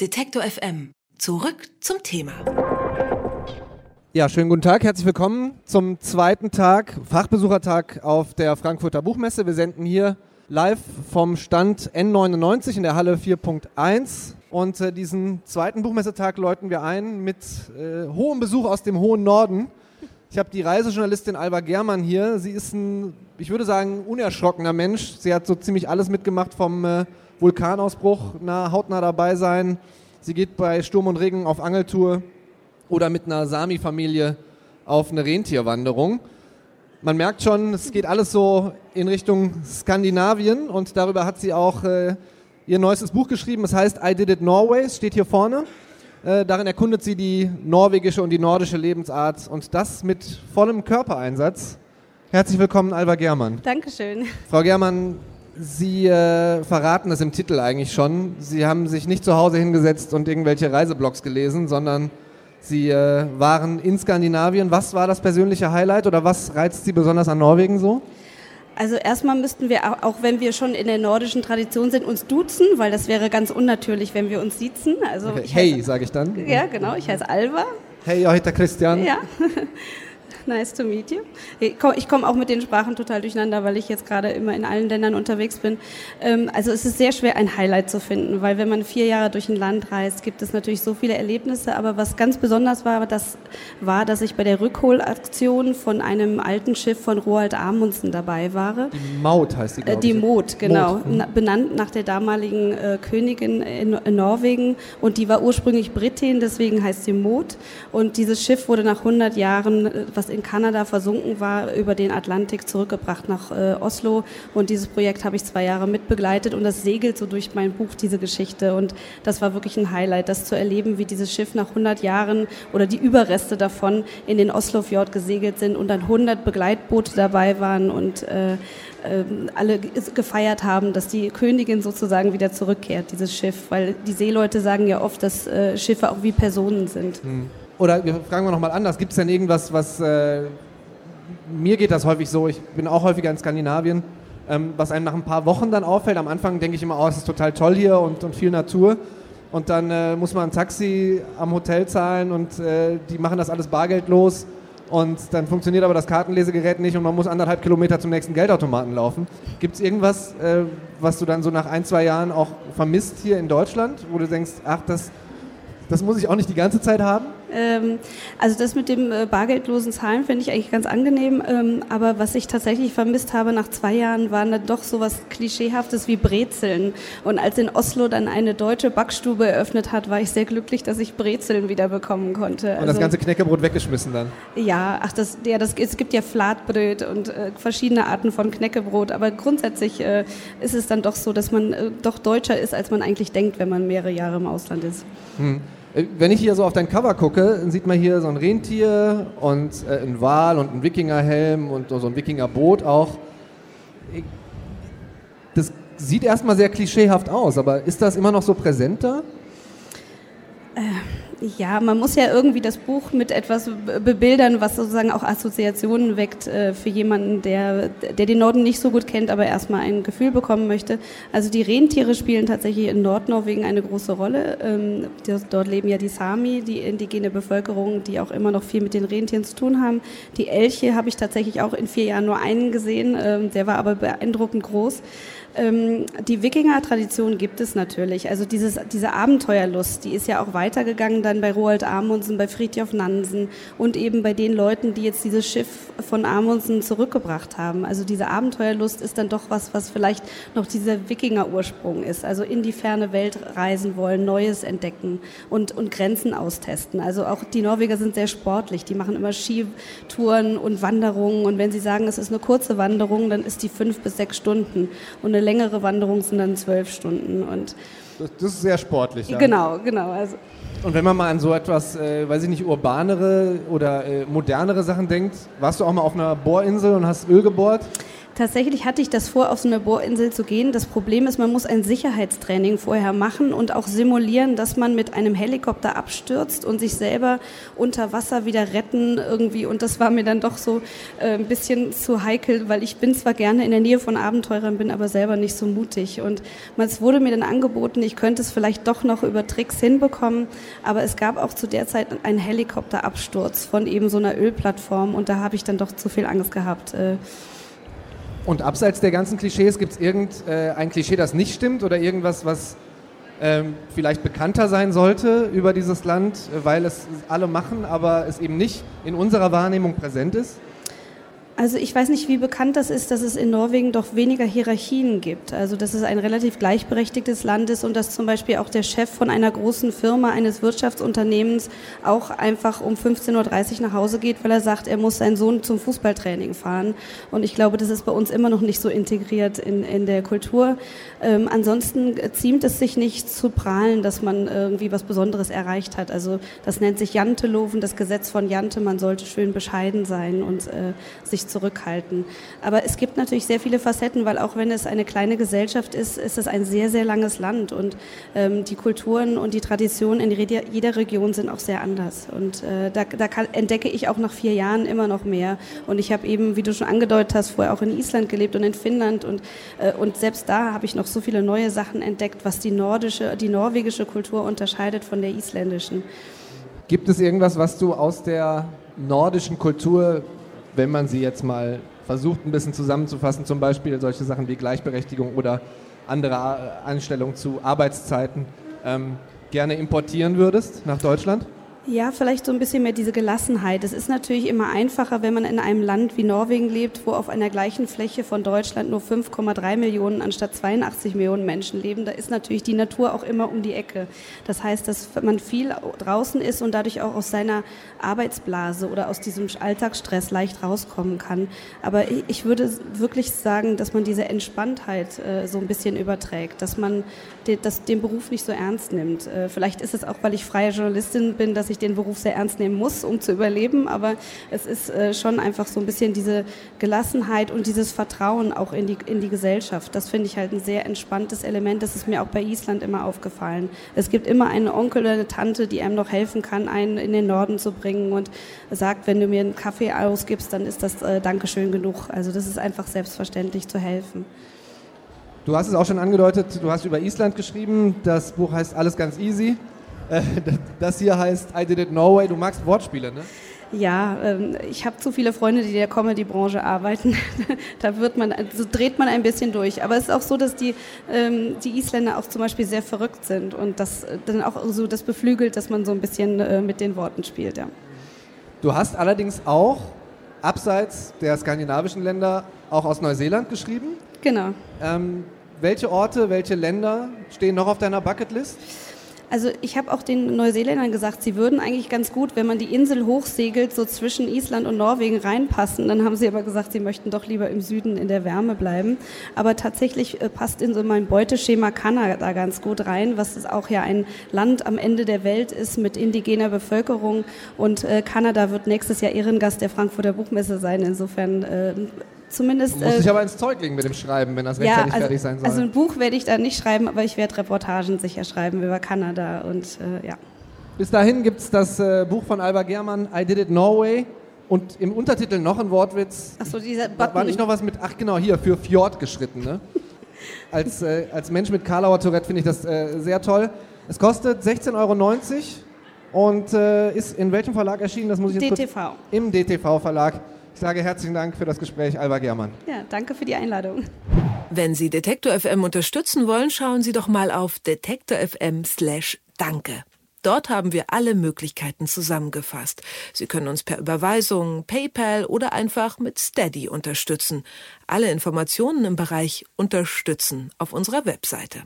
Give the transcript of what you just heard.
Detektor FM. Zurück zum Thema. Ja, schönen guten Tag, herzlich willkommen zum zweiten Tag, Fachbesuchertag auf der Frankfurter Buchmesse. Wir senden hier live vom Stand N99 in der Halle 4.1. Und äh, diesen zweiten Buchmessetag läuten wir ein mit äh, hohem Besuch aus dem hohen Norden. Ich habe die Reisejournalistin Alba Germann hier. Sie ist ein, ich würde sagen, unerschrockener Mensch. Sie hat so ziemlich alles mitgemacht vom äh, Vulkanausbruch, nah, hautnah dabei sein. Sie geht bei Sturm und Regen auf Angeltour oder mit einer Sami-Familie auf eine Rentierwanderung. Man merkt schon, es geht alles so in Richtung Skandinavien und darüber hat sie auch äh, ihr neuestes Buch geschrieben. Es heißt I Did It Norway, steht hier vorne. Äh, darin erkundet sie die norwegische und die nordische Lebensart und das mit vollem Körpereinsatz. Herzlich willkommen, Alba Germann. Dankeschön. Frau Germann, Sie äh, verraten es im Titel eigentlich schon. Sie haben sich nicht zu Hause hingesetzt und irgendwelche Reiseblogs gelesen, sondern Sie äh, waren in Skandinavien. Was war das persönliche Highlight oder was reizt Sie besonders an Norwegen so? Also erstmal müssten wir, auch wenn wir schon in der nordischen Tradition sind, uns duzen, weil das wäre ganz unnatürlich, wenn wir uns siezen. Also okay. Hey, sage ich dann. Ja, genau. Ich heiße Alba. Hey, ich heiße Christian. Ja. Nice to meet you. Ich komme komm auch mit den Sprachen total durcheinander, weil ich jetzt gerade immer in allen Ländern unterwegs bin. Ähm, also es ist sehr schwer, ein Highlight zu finden, weil wenn man vier Jahre durch ein Land reist, gibt es natürlich so viele Erlebnisse. Aber was ganz besonders war, das war, dass ich bei der Rückholaktion von einem alten Schiff von Roald Amundsen dabei war. Die Maut heißt die, äh, Die Maut, genau. Maut. Mhm. Benannt nach der damaligen äh, Königin in, Norwegen. Und die war ursprünglich Britin, deswegen heißt sie Maut. Und dieses Schiff wurde nach 100 Jahren, äh, was in Kanada versunken war, über den Atlantik zurückgebracht nach äh, Oslo. Und dieses Projekt habe ich zwei Jahre mitbegleitet und das segelt so durch mein Buch, diese Geschichte. Und das war wirklich ein Highlight, das zu erleben, wie dieses Schiff nach 100 Jahren oder die Überreste davon in den Oslofjord gesegelt sind und dann 100 Begleitboote dabei waren und äh, äh, alle gefeiert haben, dass die Königin sozusagen wieder zurückkehrt, dieses Schiff. Weil die Seeleute sagen ja oft, dass äh, Schiffe auch wie Personen sind. Hm. Oder fragen wir nochmal anders, gibt es denn irgendwas, was, äh, mir geht das häufig so, ich bin auch häufiger in Skandinavien, ähm, was einem nach ein paar Wochen dann auffällt. Am Anfang denke ich immer, oh, es ist total toll hier und, und viel Natur. Und dann äh, muss man ein Taxi am Hotel zahlen und äh, die machen das alles bargeldlos. Und dann funktioniert aber das Kartenlesegerät nicht und man muss anderthalb Kilometer zum nächsten Geldautomaten laufen. Gibt es irgendwas, äh, was du dann so nach ein, zwei Jahren auch vermisst hier in Deutschland, wo du denkst, ach, das, das muss ich auch nicht die ganze Zeit haben? Ähm, also das mit dem äh, bargeldlosen Zahlen finde ich eigentlich ganz angenehm. Ähm, aber was ich tatsächlich vermisst habe nach zwei Jahren, waren dann doch so was Klischeehaftes wie Brezeln. Und als in Oslo dann eine deutsche Backstube eröffnet hat, war ich sehr glücklich, dass ich Brezeln wieder bekommen konnte. Und also, das ganze Knäckebrot weggeschmissen dann? Ja, ach das, ja, das, es gibt ja Flatbrot und äh, verschiedene Arten von Knäckebrot. Aber grundsätzlich äh, ist es dann doch so, dass man äh, doch deutscher ist, als man eigentlich denkt, wenn man mehrere Jahre im Ausland ist. Hm. Äh, wenn ich hier so auf dein Cover gucke, dann sieht man hier so ein Rentier und äh, ein Wal und ein Wikingerhelm und so ein Wikingerboot auch. Das sieht erstmal sehr klischeehaft aus, aber ist das immer noch so präsenter? Äh, ja, man muss ja irgendwie das Buch mit etwas bebildern, was sozusagen auch Assoziationen weckt äh, für jemanden, der, der den Norden nicht so gut kennt, aber erstmal ein Gefühl bekommen möchte. Also die Rentiere spielen tatsächlich in Nordnorwegen eine große Rolle. Ähm, dort leben ja die Sami, die indigene Bevölkerung, die auch immer noch viel mit den Rentieren zu tun haben. Die Elche habe ich tatsächlich auch in vier Jahren nur einen gesehen, ähm, der war aber beeindruckend groß. Ähm, die Wikinger-Tradition gibt es natürlich. Also dieses, diese Abenteuerlust, die ist ja auch weitergegangen dann bei Roald Amundsen, bei Fridtjof Nansen und eben bei den Leuten, die jetzt dieses Schiff von Amundsen zurückgebracht haben. Also diese Abenteuerlust ist dann doch was, was vielleicht noch dieser Wikinger-Ursprung ist. Also in die ferne Welt reisen wollen, Neues entdecken und, und Grenzen austesten. Also auch die Norweger sind sehr sportlich. Die machen immer Skitouren und Wanderungen. Und wenn sie sagen, es ist eine kurze Wanderung, dann ist die fünf bis sechs Stunden. Und eine längere Wanderung sind dann zwölf Stunden. Und das, das ist sehr sportlich. Ja. Genau, genau. Also und wenn man mal an so etwas, äh, weiß ich nicht, urbanere oder äh, modernere Sachen denkt, warst du auch mal auf einer Bohrinsel und hast Öl gebohrt? Tatsächlich hatte ich das vor, auf so eine Bohrinsel zu gehen. Das Problem ist, man muss ein Sicherheitstraining vorher machen und auch simulieren, dass man mit einem Helikopter abstürzt und sich selber unter Wasser wieder retten irgendwie. Und das war mir dann doch so äh, ein bisschen zu heikel, weil ich bin zwar gerne in der Nähe von Abenteurern, bin aber selber nicht so mutig. Und es wurde mir dann angeboten, ich könnte es vielleicht doch noch über Tricks hinbekommen. Aber es gab auch zu der Zeit einen Helikopterabsturz von eben so einer Ölplattform und da habe ich dann doch zu viel Angst gehabt. Äh, und abseits der ganzen Klischees, gibt es irgendein äh, Klischee, das nicht stimmt oder irgendwas, was ähm, vielleicht bekannter sein sollte über dieses Land, weil es alle machen, aber es eben nicht in unserer Wahrnehmung präsent ist? Also ich weiß nicht, wie bekannt das ist, dass es in Norwegen doch weniger Hierarchien gibt. Also dass es ein relativ gleichberechtigtes Land ist und dass zum Beispiel auch der Chef von einer großen Firma, eines Wirtschaftsunternehmens auch einfach um 15.30 Uhr nach Hause geht, weil er sagt, er muss seinen Sohn zum Fußballtraining fahren. Und ich glaube, das ist bei uns immer noch nicht so integriert in, in der Kultur. Ähm, ansonsten ziemt es sich nicht zu prahlen, dass man irgendwie was Besonderes erreicht hat. Also das nennt sich Janteloven, das Gesetz von Jante. Man sollte schön bescheiden sein und äh, sich zurückhalten. Aber es gibt natürlich sehr viele Facetten, weil auch wenn es eine kleine Gesellschaft ist, ist es ein sehr, sehr langes Land und ähm, die Kulturen und die Traditionen in jeder Region sind auch sehr anders. Und äh, da, da kann, entdecke ich auch nach vier Jahren immer noch mehr. Und ich habe eben, wie du schon angedeutet hast, vorher auch in Island gelebt und in Finnland und, äh, und selbst da habe ich noch so viele neue Sachen entdeckt, was die nordische, die norwegische Kultur unterscheidet von der isländischen. Gibt es irgendwas, was du aus der nordischen Kultur wenn man sie jetzt mal versucht, ein bisschen zusammenzufassen, zum Beispiel solche Sachen wie Gleichberechtigung oder andere Anstellungen zu Arbeitszeiten, ähm, gerne importieren würdest nach Deutschland? Ja, vielleicht so ein bisschen mehr diese Gelassenheit. Es ist natürlich immer einfacher, wenn man in einem Land wie Norwegen lebt, wo auf einer gleichen Fläche von Deutschland nur 5,3 Millionen anstatt 82 Millionen Menschen leben. Da ist natürlich die Natur auch immer um die Ecke. Das heißt, dass man viel draußen ist und dadurch auch aus seiner Arbeitsblase oder aus diesem Alltagsstress leicht rauskommen kann. Aber ich würde wirklich sagen, dass man diese Entspanntheit äh, so ein bisschen überträgt, dass man den Beruf nicht so ernst nimmt. Äh, vielleicht ist es auch, weil ich freie Journalistin bin, dass ich den Beruf sehr ernst nehmen muss, um zu überleben. Aber es ist äh, schon einfach so ein bisschen diese Gelassenheit und dieses Vertrauen auch in die, in die Gesellschaft. Das finde ich halt ein sehr entspanntes Element. Das ist mir auch bei Island immer aufgefallen. Es gibt immer einen Onkel oder eine Tante, die einem noch helfen kann, einen in den Norden zu bringen und sagt, wenn du mir einen Kaffee ausgibst, dann ist das äh, Dankeschön genug. Also das ist einfach selbstverständlich zu helfen. Du hast es auch schon angedeutet, du hast über Island geschrieben. Das Buch heißt Alles ganz easy. Äh, das hier heißt I Did It Norway. Du magst Wortspiele, ne? Ja, ähm, ich habe zu viele Freunde, die in der Comedy-Branche arbeiten. da wird man, so dreht man ein bisschen durch. Aber es ist auch so, dass die, ähm, die Isländer auch zum Beispiel sehr verrückt sind und das dann auch so das beflügelt, dass man so ein bisschen äh, mit den Worten spielt. Ja. Du hast allerdings auch abseits der skandinavischen Länder auch aus Neuseeland geschrieben. Genau. Ähm, welche Orte, welche Länder stehen noch auf deiner Bucketlist? Also ich habe auch den Neuseeländern gesagt, sie würden eigentlich ganz gut, wenn man die Insel hochsegelt, so zwischen Island und Norwegen reinpassen. Dann haben sie aber gesagt, sie möchten doch lieber im Süden in der Wärme bleiben. Aber tatsächlich äh, passt in so mein Beuteschema Kanada ganz gut rein, was auch ja ein Land am Ende der Welt ist mit indigener Bevölkerung. Und äh, Kanada wird nächstes Jahr Ehrengast der Frankfurter Buchmesse sein. Insofern äh, zumindest. Du musst äh, dich aber ins Zeug legen mit dem Schreiben, wenn das rechtzeitig ja, also, fertig sein soll. Also ein Buch werde ich da nicht schreiben, aber ich werde Reportagen sicher schreiben über Kanada und äh, ja. Bis dahin gibt es das äh, Buch von Alba Germann, I Did It Norway. Und im Untertitel noch ein Wortwitz. Achso, dieser Button. War nicht noch was mit, ach genau, hier, für Fjord geschritten, ne? als, äh, als Mensch mit Karlauer Tourette finde ich das äh, sehr toll. Es kostet 16,90 Euro und äh, ist in welchem Verlag erschienen? Das muss ich jetzt DTV. Im DTV-Verlag. Ich sage herzlichen Dank für das Gespräch, Alba Germann. Ja, danke für die Einladung. Wenn Sie Detektor FM unterstützen wollen, schauen Sie doch mal auf detektor.fm/danke. Dort haben wir alle Möglichkeiten zusammengefasst. Sie können uns per Überweisung, PayPal oder einfach mit Steady unterstützen. Alle Informationen im Bereich Unterstützen auf unserer Webseite.